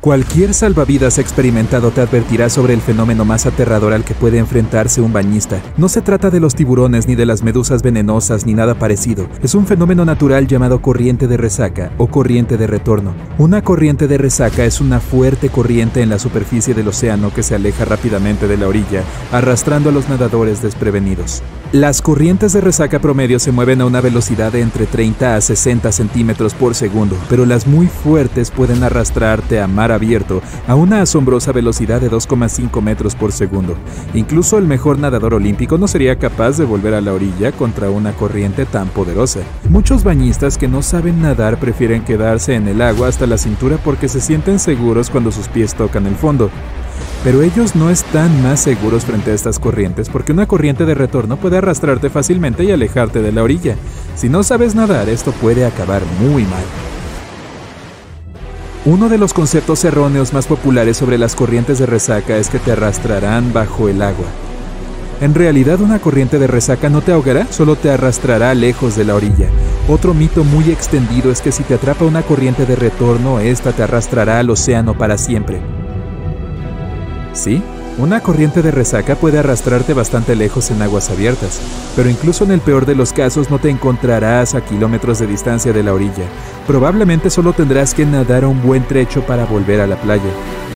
Cualquier salvavidas experimentado te advertirá sobre el fenómeno más aterrador al que puede enfrentarse un bañista. No se trata de los tiburones ni de las medusas venenosas ni nada parecido. Es un fenómeno natural llamado corriente de resaca o corriente de retorno. Una corriente de resaca es una fuerte corriente en la superficie del océano que se aleja rápidamente de la orilla, arrastrando a los nadadores desprevenidos. Las corrientes de resaca promedio se mueven a una velocidad de entre 30 a 60 centímetros por segundo, pero las muy fuertes pueden arrastrarte a abierto a una asombrosa velocidad de 2,5 metros por segundo. Incluso el mejor nadador olímpico no sería capaz de volver a la orilla contra una corriente tan poderosa. Muchos bañistas que no saben nadar prefieren quedarse en el agua hasta la cintura porque se sienten seguros cuando sus pies tocan el fondo. Pero ellos no están más seguros frente a estas corrientes porque una corriente de retorno puede arrastrarte fácilmente y alejarte de la orilla. Si no sabes nadar, esto puede acabar muy mal. Uno de los conceptos erróneos más populares sobre las corrientes de resaca es que te arrastrarán bajo el agua. En realidad una corriente de resaca no te ahogará, solo te arrastrará lejos de la orilla. Otro mito muy extendido es que si te atrapa una corriente de retorno, esta te arrastrará al océano para siempre. Sí, una corriente de resaca puede arrastrarte bastante lejos en aguas abiertas, pero incluso en el peor de los casos no te encontrarás a kilómetros de distancia de la orilla. Probablemente solo tendrás que nadar un buen trecho para volver a la playa.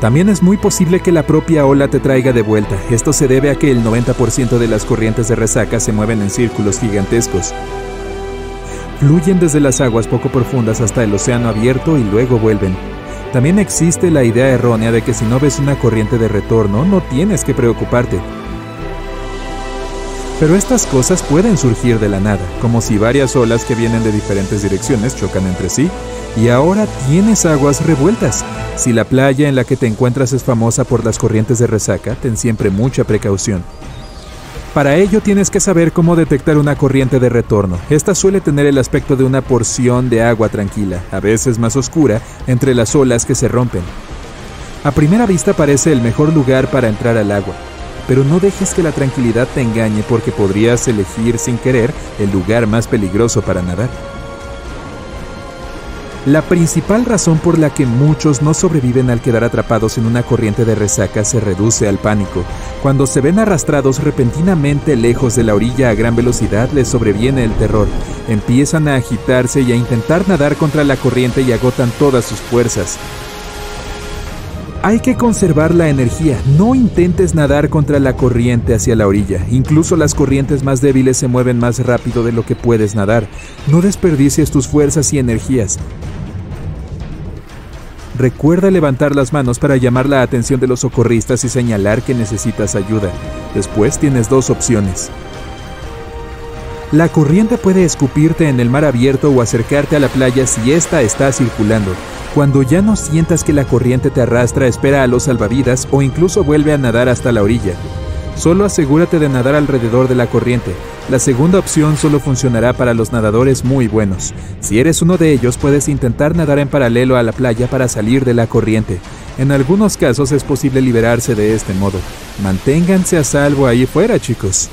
También es muy posible que la propia ola te traiga de vuelta. Esto se debe a que el 90% de las corrientes de resaca se mueven en círculos gigantescos. Fluyen desde las aguas poco profundas hasta el océano abierto y luego vuelven. También existe la idea errónea de que si no ves una corriente de retorno no tienes que preocuparte. Pero estas cosas pueden surgir de la nada, como si varias olas que vienen de diferentes direcciones chocan entre sí y ahora tienes aguas revueltas. Si la playa en la que te encuentras es famosa por las corrientes de resaca, ten siempre mucha precaución. Para ello tienes que saber cómo detectar una corriente de retorno. Esta suele tener el aspecto de una porción de agua tranquila, a veces más oscura, entre las olas que se rompen. A primera vista parece el mejor lugar para entrar al agua, pero no dejes que la tranquilidad te engañe porque podrías elegir sin querer el lugar más peligroso para nadar. La principal razón por la que muchos no sobreviven al quedar atrapados en una corriente de resaca se reduce al pánico. Cuando se ven arrastrados repentinamente lejos de la orilla a gran velocidad les sobreviene el terror. Empiezan a agitarse y a intentar nadar contra la corriente y agotan todas sus fuerzas. Hay que conservar la energía, no intentes nadar contra la corriente hacia la orilla, incluso las corrientes más débiles se mueven más rápido de lo que puedes nadar, no desperdicies tus fuerzas y energías. Recuerda levantar las manos para llamar la atención de los socorristas y señalar que necesitas ayuda. Después tienes dos opciones. La corriente puede escupirte en el mar abierto o acercarte a la playa si ésta está circulando. Cuando ya no sientas que la corriente te arrastra, espera a los salvavidas o incluso vuelve a nadar hasta la orilla. Solo asegúrate de nadar alrededor de la corriente. La segunda opción solo funcionará para los nadadores muy buenos. Si eres uno de ellos, puedes intentar nadar en paralelo a la playa para salir de la corriente. En algunos casos es posible liberarse de este modo. Manténganse a salvo ahí fuera, chicos.